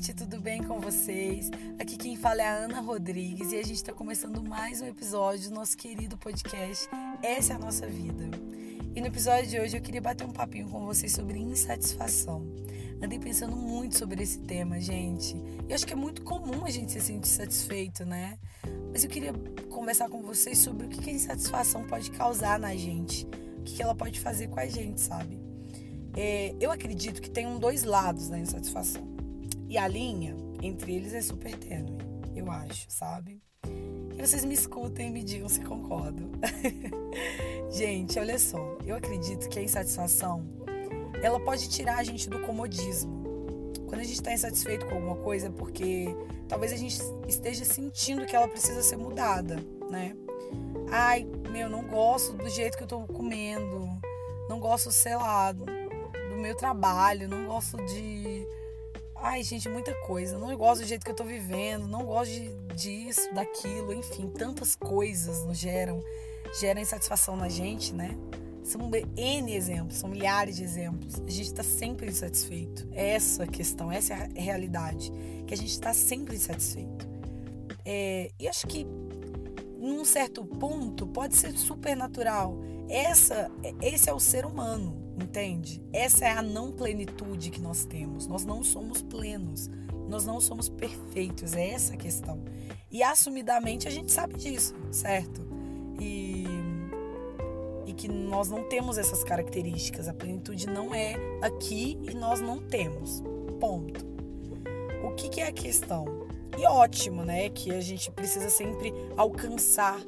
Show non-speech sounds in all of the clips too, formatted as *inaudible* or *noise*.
gente, tudo bem com vocês? Aqui quem fala é a Ana Rodrigues e a gente está começando mais um episódio do nosso querido podcast Essa é a Nossa Vida. E no episódio de hoje eu queria bater um papinho com vocês sobre insatisfação. Andei pensando muito sobre esse tema, gente. E acho que é muito comum a gente se sentir satisfeito, né? Mas eu queria conversar com vocês sobre o que a insatisfação pode causar na gente, o que ela pode fazer com a gente, sabe? É, eu acredito que tem um dois lados da insatisfação. E a linha entre eles é super tênue, eu acho, sabe? E vocês me escutem e me digam se concordam. *laughs* gente, olha só, eu acredito que a insatisfação ela pode tirar a gente do comodismo. Quando a gente está insatisfeito com alguma coisa é porque talvez a gente esteja sentindo que ela precisa ser mudada, né? Ai, meu, não gosto do jeito que eu tô comendo, não gosto, sei lá, meu trabalho, não gosto de. Ai, gente, muita coisa. Não gosto do jeito que eu tô vivendo, não gosto de, disso, daquilo, enfim, tantas coisas nos geram, geram insatisfação na gente, né? São N exemplos, são milhares de exemplos. A gente está sempre insatisfeito. É essa questão, essa é a realidade. Que a gente está sempre insatisfeito. É, e acho que, num certo ponto, pode ser super natural. Essa, esse é o ser humano entende? Essa é a não plenitude que nós temos. Nós não somos plenos, nós não somos perfeitos, é essa a questão. E assumidamente a gente sabe disso, certo? E, e que nós não temos essas características. A plenitude não é aqui e nós não temos. Ponto. O que, que é a questão? E ótimo, né? Que a gente precisa sempre alcançar,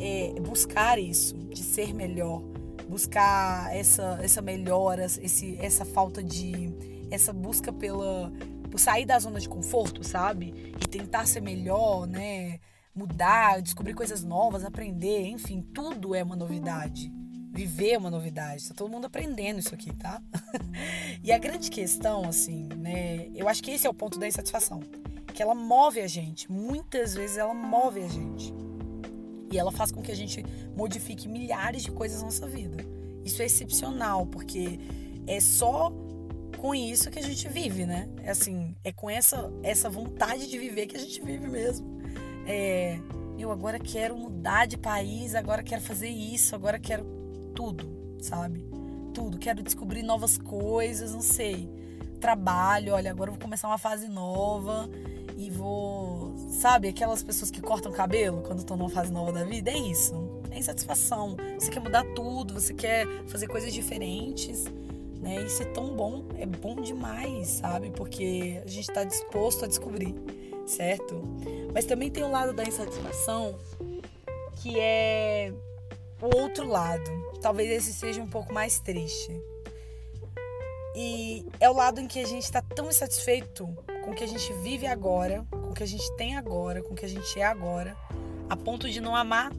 é, buscar isso, de ser melhor buscar essa, essa melhora, esse, essa falta de. essa busca pela. por sair da zona de conforto, sabe? E tentar ser melhor, né? Mudar, descobrir coisas novas, aprender, enfim, tudo é uma novidade. Viver é uma novidade. Tá todo mundo aprendendo isso aqui, tá? *laughs* e a grande questão, assim, né? Eu acho que esse é o ponto da insatisfação. Que ela move a gente. Muitas vezes ela move a gente. Ela faz com que a gente modifique milhares de coisas na nossa vida. Isso é excepcional, porque é só com isso que a gente vive, né? É assim, é com essa, essa vontade de viver que a gente vive mesmo. É, eu agora quero mudar de país, agora quero fazer isso, agora quero tudo, sabe? Tudo. Quero descobrir novas coisas, não sei. Trabalho, olha, agora eu vou começar uma fase nova e vou. Sabe, aquelas pessoas que cortam cabelo quando estão numa fase nova da vida? É isso. É insatisfação. Você quer mudar tudo, você quer fazer coisas diferentes. Né? Isso é tão bom, é bom demais, sabe? Porque a gente está disposto a descobrir, certo? Mas também tem o lado da insatisfação que é o outro lado. Talvez esse seja um pouco mais triste. E é o lado em que a gente está tão insatisfeito com o que a gente vive agora, que a gente tem agora, com o que a gente é agora, a ponto de não amar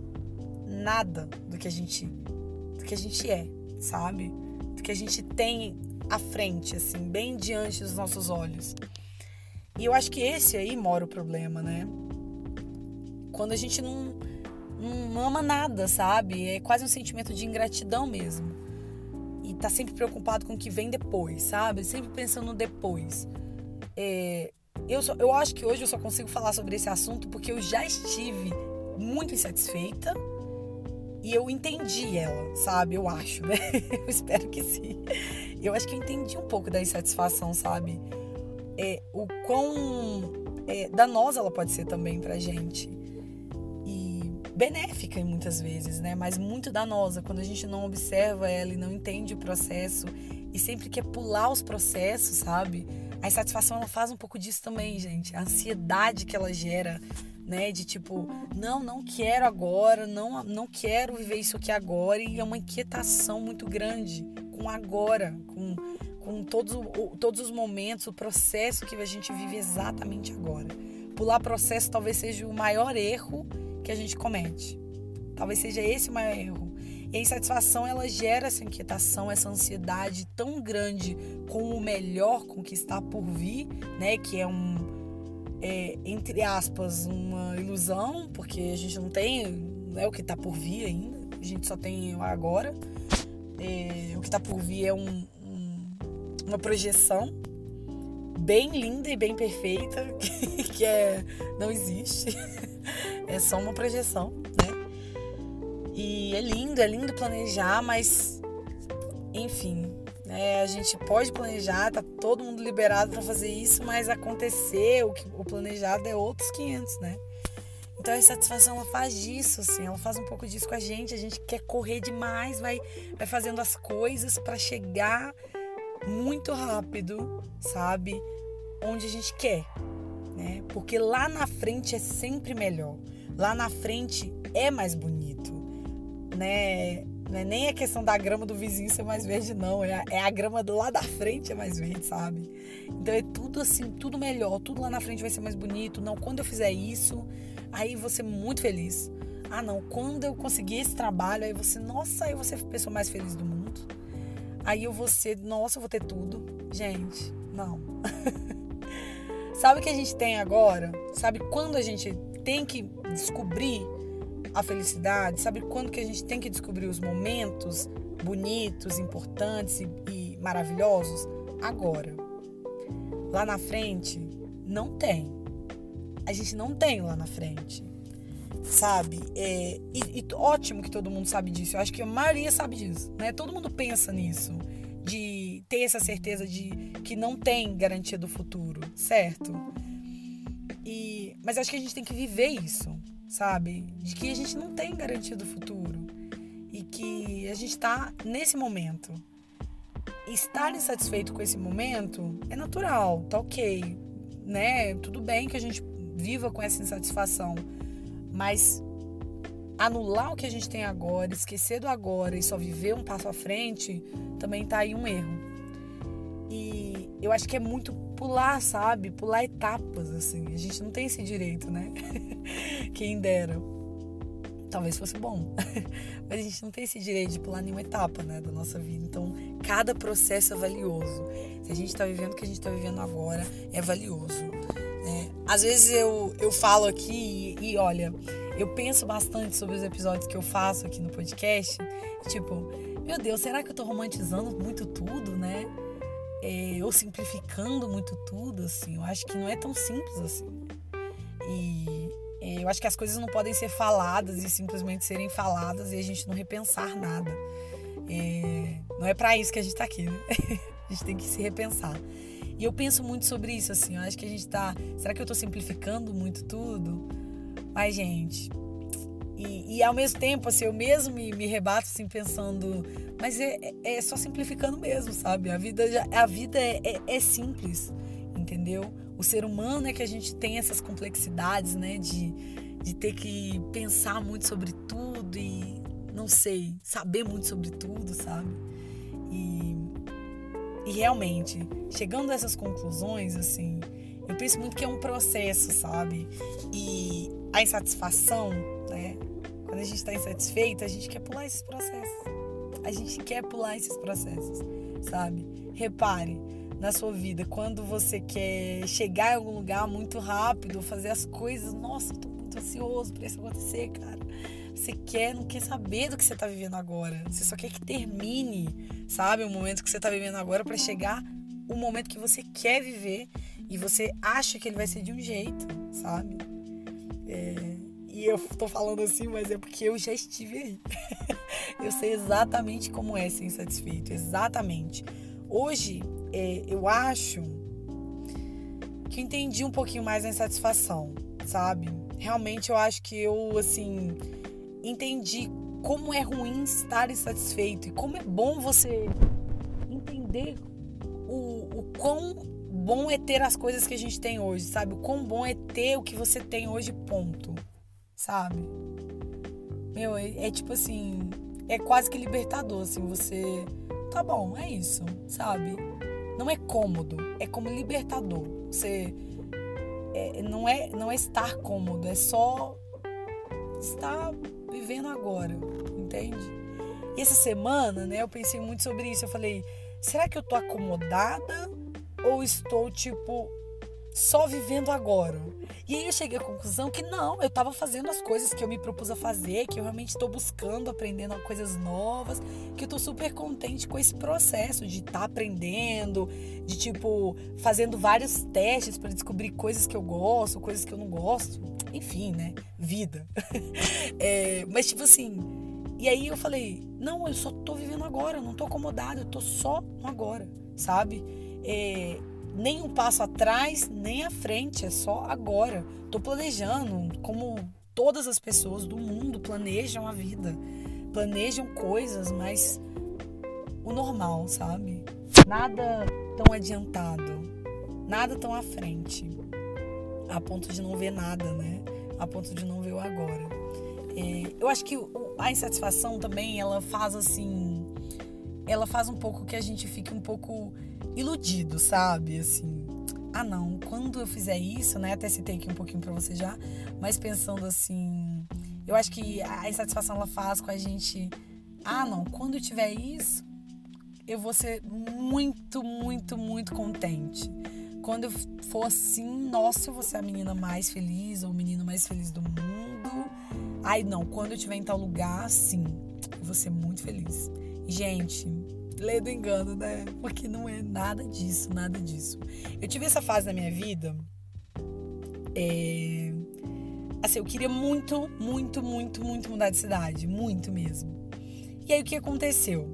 nada do que a gente do que a gente é, sabe? Do que a gente tem à frente, assim, bem diante dos nossos olhos. E eu acho que esse aí mora o problema, né? Quando a gente não, não ama nada, sabe? É quase um sentimento de ingratidão mesmo. E tá sempre preocupado com o que vem depois, sabe? Sempre pensando no depois. É, eu, só, eu acho que hoje eu só consigo falar sobre esse assunto porque eu já estive muito insatisfeita e eu entendi ela, sabe? Eu acho, né? *laughs* eu espero que sim. Eu acho que eu entendi um pouco da insatisfação, sabe? É, o quão é, danosa ela pode ser também pra gente. E benéfica muitas vezes, né? Mas muito danosa quando a gente não observa ela e não entende o processo e sempre quer pular os processos, sabe? A insatisfação ela faz um pouco disso também, gente. A ansiedade que ela gera, né? De tipo, não, não quero agora, não, não quero viver isso aqui agora. E é uma inquietação muito grande com agora, com, com todos, todos os momentos, o processo que a gente vive exatamente agora. Pular processo talvez seja o maior erro que a gente comete. Talvez seja esse o maior erro e a insatisfação ela gera essa inquietação, essa ansiedade tão grande com o melhor, com o que está por vir, né? Que é um, é, entre aspas, uma ilusão, porque a gente não tem não é o que está por vir ainda, a gente só tem agora. É, o que está por vir é um, um, uma projeção. bem linda e bem perfeita, *laughs* que é não existe. *laughs* É só uma projeção, né? E é lindo, é lindo planejar, mas enfim, né? A gente pode planejar, tá todo mundo liberado para fazer isso, mas acontecer o que o planejado é outros 500, né? Então a insatisfação ela faz disso, assim, ela faz um pouco disso com a gente. A gente quer correr demais, vai, vai fazendo as coisas para chegar muito rápido, sabe? Onde a gente quer, né? Porque lá na frente é sempre melhor. Lá na frente é mais bonito, né? Não é nem a questão da grama do vizinho ser mais verde, não. É a, é a grama do lado da frente é mais verde, sabe? Então é tudo assim, tudo melhor. Tudo lá na frente vai ser mais bonito. Não, quando eu fizer isso, aí vou ser muito feliz. Ah, não, quando eu conseguir esse trabalho, aí você, nossa, aí você é a pessoa mais feliz do mundo. Aí eu vou ser, nossa, eu vou ter tudo. Gente, não. *laughs* Sabe o que a gente tem agora? Sabe quando a gente tem que descobrir a felicidade? Sabe quando que a gente tem que descobrir os momentos bonitos, importantes e, e maravilhosos? Agora. Lá na frente, não tem. A gente não tem lá na frente. Sabe? É, e, e ótimo que todo mundo sabe disso. Eu acho que a maioria sabe disso. Né? Todo mundo pensa nisso. De ter essa certeza de que não tem garantia do futuro, certo? E, mas acho que a gente tem que viver isso sabe? De que a gente não tem garantia do futuro e que a gente está nesse momento. Estar insatisfeito com esse momento é natural, tá ok, né? Tudo bem que a gente viva com essa insatisfação, mas anular o que a gente tem agora, esquecer do agora e só viver um passo à frente, também tá aí um erro. E eu acho que é muito pular, sabe? Pular etapas, assim. A gente não tem esse direito, né? *laughs* Quem dera. Talvez fosse bom. *laughs* Mas a gente não tem esse direito de pular nenhuma etapa, né, da nossa vida. Então, cada processo é valioso. Se a gente tá vivendo o que a gente tá vivendo agora, é valioso. É, às vezes eu, eu falo aqui e, e olha, eu penso bastante sobre os episódios que eu faço aqui no podcast. Tipo, meu Deus, será que eu tô romantizando muito tudo, né? É, ou simplificando muito tudo, assim. Eu acho que não é tão simples assim. E é, eu acho que as coisas não podem ser faladas e simplesmente serem faladas e a gente não repensar nada. É, não é para isso que a gente tá aqui, né? *laughs* a gente tem que se repensar. E eu penso muito sobre isso, assim. Eu acho que a gente tá. Será que eu tô simplificando muito tudo? Mas, gente, e, e, ao mesmo tempo, assim, eu mesmo me, me rebato assim, pensando, mas é, é, é só simplificando mesmo, sabe? A vida, a vida é, é, é, simples, entendeu? O ser humano é que a gente tem essas complexidades, né? De, de ter que pensar muito sobre tudo e, não sei, saber muito sobre tudo, sabe? E, e realmente, chegando a essas conclusões, assim, eu penso muito que é um processo, sabe? E a insatisfação, né? Quando a gente está insatisfeito, a gente quer pular esses processos. A gente quer pular esses processos, sabe? Repare na sua vida, quando você quer chegar em algum lugar muito rápido, fazer as coisas, nossa, eu tô muito ansioso para isso acontecer, cara. Você quer, não quer saber do que você tá vivendo agora. Você só quer que termine, sabe? O momento que você tá vivendo agora para chegar o momento que você quer viver e você acha que ele vai ser de um jeito, sabe? É, e eu tô falando assim, mas é porque eu já estive aí. *laughs* eu sei exatamente como é ser insatisfeito, exatamente. Hoje, é, eu acho que entendi um pouquinho mais a insatisfação, sabe? Realmente eu acho que eu, assim, entendi como é ruim estar insatisfeito e como é bom você entender o, o quão bom é ter as coisas que a gente tem hoje, sabe? O quão bom é ter o que você tem hoje, ponto sabe? Meu, é, é tipo assim, é quase que libertador, assim, você. Tá bom, é isso, sabe? Não é cômodo, é como libertador. Você. É, não, é, não é estar cômodo, é só estar vivendo agora, entende? E essa semana, né, eu pensei muito sobre isso. Eu falei, será que eu tô acomodada ou estou, tipo, só vivendo agora. E aí eu cheguei à conclusão que não, eu estava fazendo as coisas que eu me propus a fazer, que eu realmente estou buscando, aprendendo coisas novas, que eu tô super contente com esse processo de estar tá aprendendo, de tipo, fazendo vários testes para descobrir coisas que eu gosto, coisas que eu não gosto. Enfim, né? Vida. *laughs* é, mas tipo assim, e aí eu falei, não, eu só tô vivendo agora, eu não tô acomodada, eu tô só no agora, sabe? É, nem um passo atrás, nem à frente, é só agora. Tô planejando como todas as pessoas do mundo planejam a vida, planejam coisas, mas o normal, sabe? Nada tão adiantado, nada tão à frente, a ponto de não ver nada, né? A ponto de não ver o agora. É, eu acho que a insatisfação também, ela faz assim, ela faz um pouco que a gente fique um pouco iludido, sabe? Assim, ah não, quando eu fizer isso, né? Até citei aqui um pouquinho para você já, mas pensando assim, eu acho que a insatisfação ela faz com a gente, ah não, quando eu tiver isso, eu vou ser muito, muito, muito contente. Quando eu for assim, nossa, eu vou ser a menina mais feliz ou o menino mais feliz do mundo. Ai, não, quando eu estiver em tal lugar, sim, eu vou ser muito feliz. Gente, lê do engano, né? Porque não é nada disso, nada disso. Eu tive essa fase na minha vida. É... Assim, eu queria muito, muito, muito, muito mudar de cidade. Muito mesmo. E aí o que aconteceu?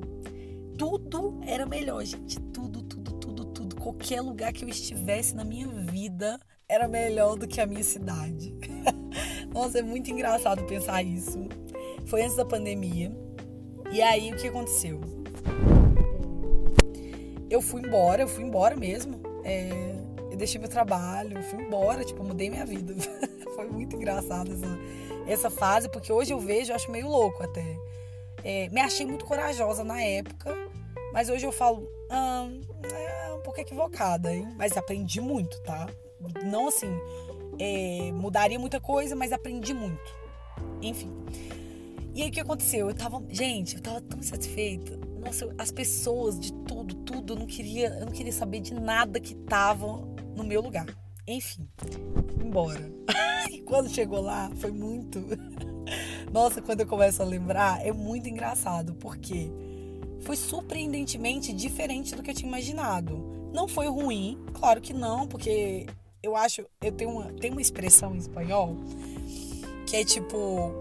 Tudo era melhor, gente. Tudo, tudo, tudo, tudo. Qualquer lugar que eu estivesse na minha vida era melhor do que a minha cidade. *laughs* Nossa, é muito engraçado pensar isso. Foi antes da pandemia. E aí o que aconteceu? Eu fui embora, eu fui embora mesmo. É, eu deixei meu trabalho, fui embora, tipo, mudei minha vida. *laughs* Foi muito engraçado essa, essa fase, porque hoje eu vejo, eu acho meio louco até. É, me achei muito corajosa na época, mas hoje eu falo, ah, é um pouco equivocada, hein? Mas aprendi muito, tá? Não assim, é, mudaria muita coisa, mas aprendi muito. Enfim. E aí o que aconteceu? Eu tava, gente, eu tava tão satisfeita nossa, as pessoas de tudo, tudo, eu não queria, eu não queria saber de nada que tava no meu lugar. Enfim, embora. *laughs* e quando chegou lá, foi muito. *laughs* Nossa, quando eu começo a lembrar, é muito engraçado, porque foi surpreendentemente diferente do que eu tinha imaginado. Não foi ruim, claro que não, porque eu acho, eu tenho uma, tenho uma expressão em espanhol que é tipo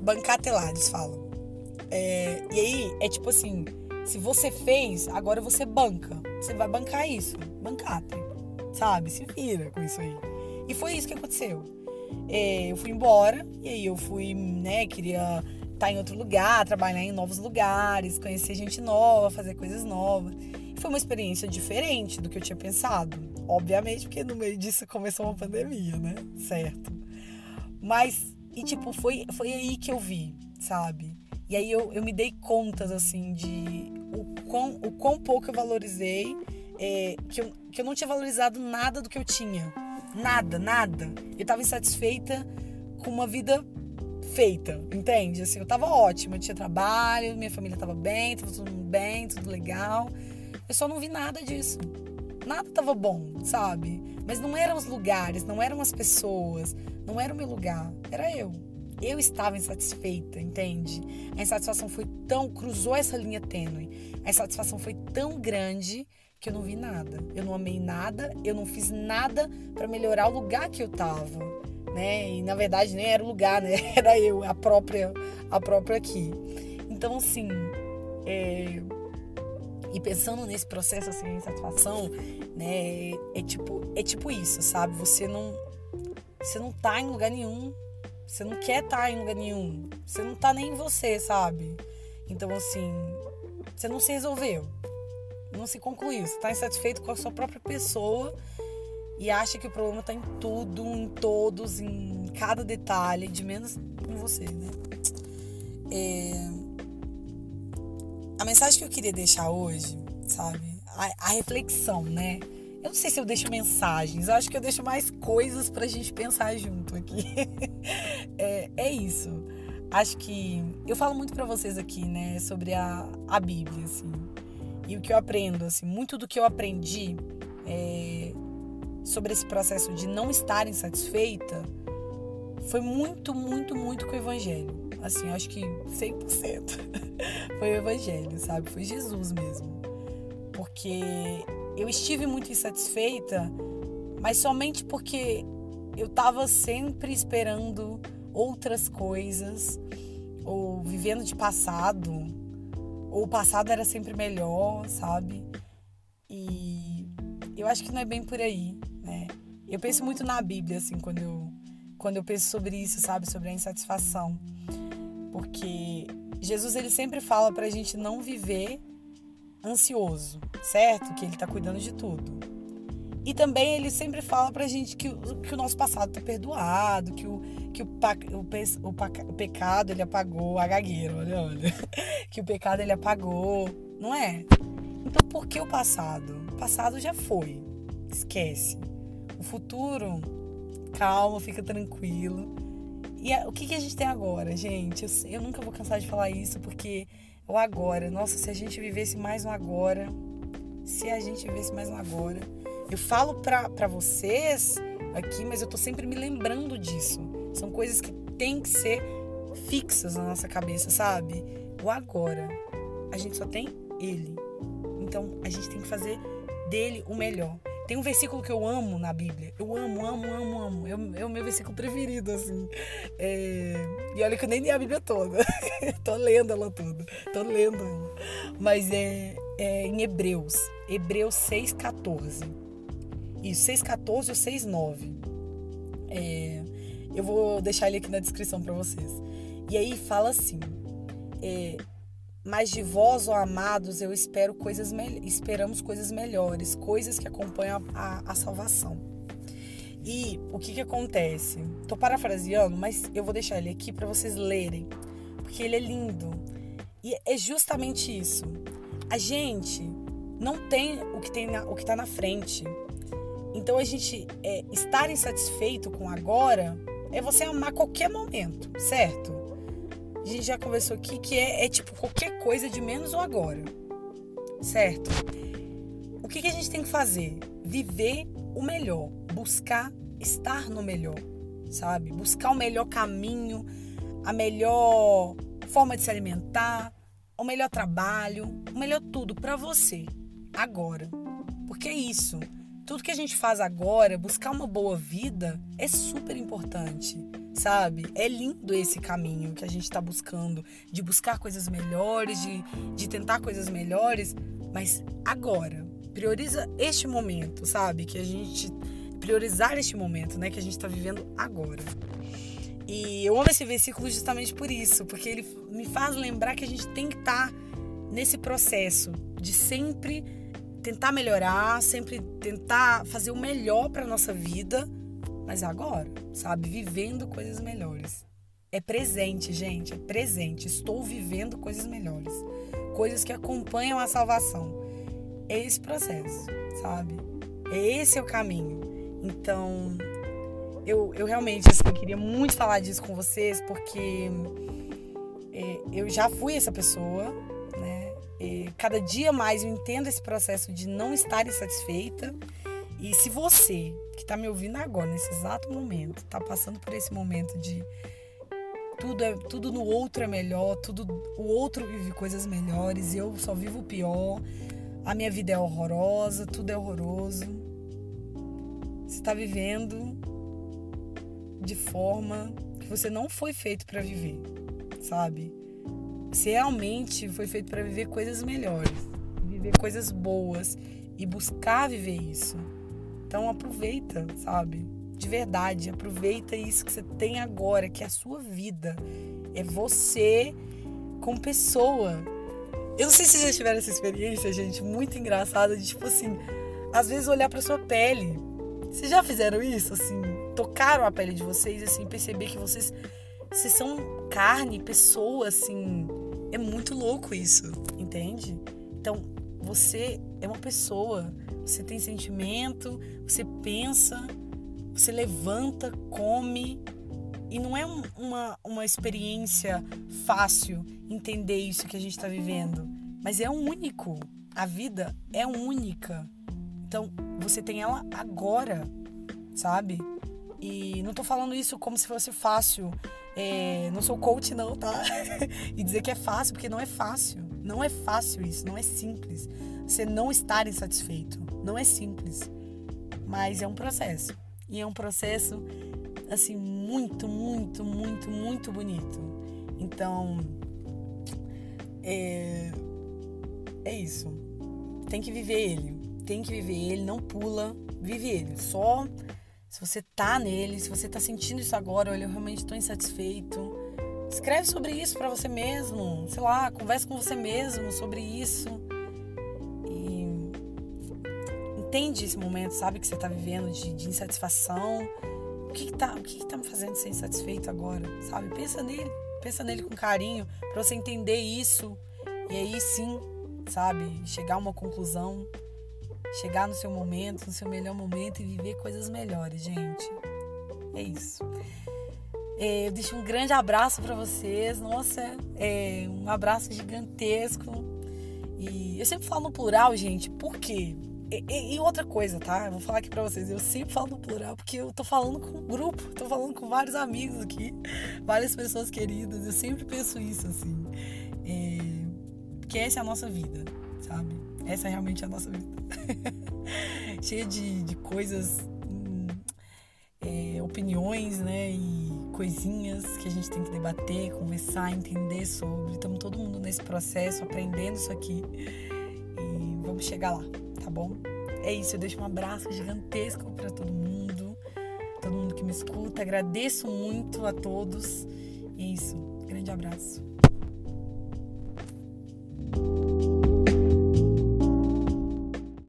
bancatelar, eles falam. É, e aí é tipo assim: se você fez, agora você banca. Você vai bancar isso. Bancate. Sabe? Se vira com isso aí. E foi isso que aconteceu. É, eu fui embora, e aí eu fui, né, queria estar tá em outro lugar, trabalhar em novos lugares, conhecer gente nova, fazer coisas novas. Foi uma experiência diferente do que eu tinha pensado. Obviamente, porque no meio disso começou uma pandemia, né? Certo. Mas, e tipo, foi, foi aí que eu vi, sabe? E aí eu, eu me dei contas, assim, de o quão, o quão pouco eu valorizei, é, que, eu, que eu não tinha valorizado nada do que eu tinha. Nada, nada. Eu estava insatisfeita com uma vida feita, entende? Assim, eu tava ótima, eu tinha trabalho, minha família tava bem, tava tudo bem, tudo legal. Eu só não vi nada disso. Nada tava bom, sabe? Mas não eram os lugares, não eram as pessoas, não era o meu lugar, era eu eu estava insatisfeita, entende? A insatisfação foi tão. cruzou essa linha tênue. A insatisfação foi tão grande que eu não vi nada. Eu não amei nada, eu não fiz nada para melhorar o lugar que eu tava, né? E na verdade nem era o lugar, né? *laughs* Era eu, a própria, a própria aqui. Então, assim, é... e pensando nesse processo assim, de insatisfação, né? É tipo, é tipo isso, sabe? Você não, você não tá em lugar nenhum você não quer estar tá em lugar nenhum. Você não tá nem em você, sabe? Então, assim, você não se resolveu. Não se concluiu. Você tá insatisfeito com a sua própria pessoa e acha que o problema tá em tudo, em todos, em cada detalhe, de menos em você, né? É... A mensagem que eu queria deixar hoje, sabe? A, a reflexão, né? Eu não sei se eu deixo mensagens, eu acho que eu deixo mais coisas pra gente pensar junto aqui. *laughs* é, é isso. Acho que eu falo muito para vocês aqui, né, sobre a, a Bíblia, assim. E o que eu aprendo, assim, muito do que eu aprendi é, sobre esse processo de não estar insatisfeita foi muito, muito, muito com o evangelho. Assim, acho que 100% *laughs* foi o evangelho, sabe? Foi Jesus mesmo. Porque eu estive muito insatisfeita, mas somente porque eu estava sempre esperando outras coisas, ou vivendo de passado, ou o passado era sempre melhor, sabe? E eu acho que não é bem por aí, né? Eu penso muito na Bíblia, assim, quando eu, quando eu penso sobre isso, sabe? Sobre a insatisfação. Porque Jesus, ele sempre fala pra gente não viver ansioso, certo? Que ele tá cuidando de tudo. E também ele sempre fala pra gente que, que o nosso passado tá perdoado, que o, que o, o, o, o pecado ele apagou, a gagueira, olha, olha. *laughs* Que o pecado ele apagou, não é? Então por que o passado? O passado já foi. Esquece. O futuro, calma, fica tranquilo. E a, o que, que a gente tem agora, gente? Eu, eu nunca vou cansar de falar isso, porque o agora. Nossa, se a gente vivesse mais um agora. Se a gente vivesse mais um agora. Eu falo pra, pra vocês aqui, mas eu tô sempre me lembrando disso. São coisas que tem que ser fixas na nossa cabeça, sabe? O agora. A gente só tem ele. Então a gente tem que fazer dele o melhor. Tem um versículo que eu amo na Bíblia. Eu amo, amo, amo, amo. É, é o meu versículo preferido, assim. É... E olha que eu nem li a Bíblia toda. *laughs* Tô lendo ela toda. Tô lendo ela. Mas é, é em Hebreus. Hebreus 6,14. Isso, 6,14 ou 6,9. É... Eu vou deixar ele aqui na descrição para vocês. E aí fala assim: é, mas de vós, ó amados, eu espero coisas esperamos coisas melhores, coisas que acompanham a, a, a salvação. E o que que acontece? Tô parafraseando, mas eu vou deixar ele aqui para vocês lerem, porque ele é lindo. E é justamente isso. A gente não tem o que tem na, o que tá na frente. Então a gente é, estar insatisfeito com agora é você amar qualquer momento, certo? A gente já conversou aqui que é, é tipo qualquer coisa de menos o agora. Certo? O que, que a gente tem que fazer? Viver o melhor, buscar estar no melhor, sabe? Buscar o melhor caminho, a melhor forma de se alimentar, o melhor trabalho, o melhor tudo para você agora. Porque é isso. Tudo que a gente faz agora, buscar uma boa vida, é super importante sabe? É lindo esse caminho que a gente está buscando, de buscar coisas melhores, de, de tentar coisas melhores, mas agora, prioriza este momento, sabe? Que a gente priorizar este momento, né? Que a gente está vivendo agora. E eu amo esse versículo justamente por isso, porque ele me faz lembrar que a gente tem que estar tá nesse processo de sempre tentar melhorar, sempre tentar fazer o melhor para nossa vida mas agora, sabe? Vivendo coisas melhores. É presente, gente, é presente. Estou vivendo coisas melhores. Coisas que acompanham a salvação. É esse processo, sabe? É esse é o caminho. Então, eu, eu realmente assim, queria muito falar disso com vocês, porque é, eu já fui essa pessoa, né? E cada dia mais eu entendo esse processo de não estar insatisfeita e se você que está me ouvindo agora, nesse exato momento, está passando por esse momento de tudo, é, tudo no outro é melhor, tudo o outro vive coisas melhores eu só vivo pior, a minha vida é horrorosa, tudo é horroroso. Você está vivendo de forma que você não foi feito para viver, sabe? Você realmente foi feito para viver coisas melhores, viver coisas boas e buscar viver isso. Então aproveita, sabe? De verdade, aproveita isso que você tem agora, que é a sua vida. É você como pessoa. Eu não sei se vocês já tiveram essa experiência, gente, muito engraçada, de tipo assim, às vezes olhar para sua pele. Vocês já fizeram isso, assim? Tocaram a pele de vocês, assim, perceber que vocês, vocês são carne, pessoa, assim. É muito louco isso, entende? Então, você é uma pessoa você tem sentimento, você pensa, você levanta, come. E não é uma, uma experiência fácil entender isso que a gente está vivendo, mas é único. A vida é única. Então, você tem ela agora, sabe? E não tô falando isso como se fosse fácil. É, não sou coach, não, tá? *laughs* e dizer que é fácil, porque não é fácil. Não é fácil isso, não é simples. Você não estar insatisfeito. Não é simples. Mas é um processo. E é um processo, assim, muito, muito, muito, muito bonito. Então, é, é isso. Tem que viver ele. Tem que viver ele, não pula. Vive ele. Só se você tá nele, se você tá sentindo isso agora, olha, eu realmente tô insatisfeito. Escreve sobre isso para você mesmo. Sei lá, converse com você mesmo sobre isso. Entende esse momento, sabe, que você tá vivendo de, de insatisfação. O que, tá, que tá me fazendo ser insatisfeito agora? Sabe? Pensa nele. Pensa nele com carinho para você entender isso. E aí sim, sabe, chegar a uma conclusão chegar no seu momento, no seu melhor momento e viver coisas melhores, gente. É isso. É, eu deixo um grande abraço para vocês. Nossa, é um abraço gigantesco. E eu sempre falo no plural, gente, por quê? E, e, outra coisa, tá? Eu vou falar aqui pra vocês. Eu sempre falo no plural porque eu tô falando com um grupo, tô falando com vários amigos aqui, *laughs* várias pessoas queridas. Eu sempre penso isso, assim. É, porque essa é a nossa vida, sabe? Essa é realmente a nossa vida. *laughs* Cheia de, de coisas, hum, é, opiniões, né? E coisinhas que a gente tem que debater, conversar, entender sobre. Estamos todo mundo nesse processo, aprendendo isso aqui. E vamos chegar lá, tá bom? É isso, eu deixo um abraço gigantesco para todo mundo, todo mundo que me escuta. Agradeço muito a todos. É isso, grande abraço.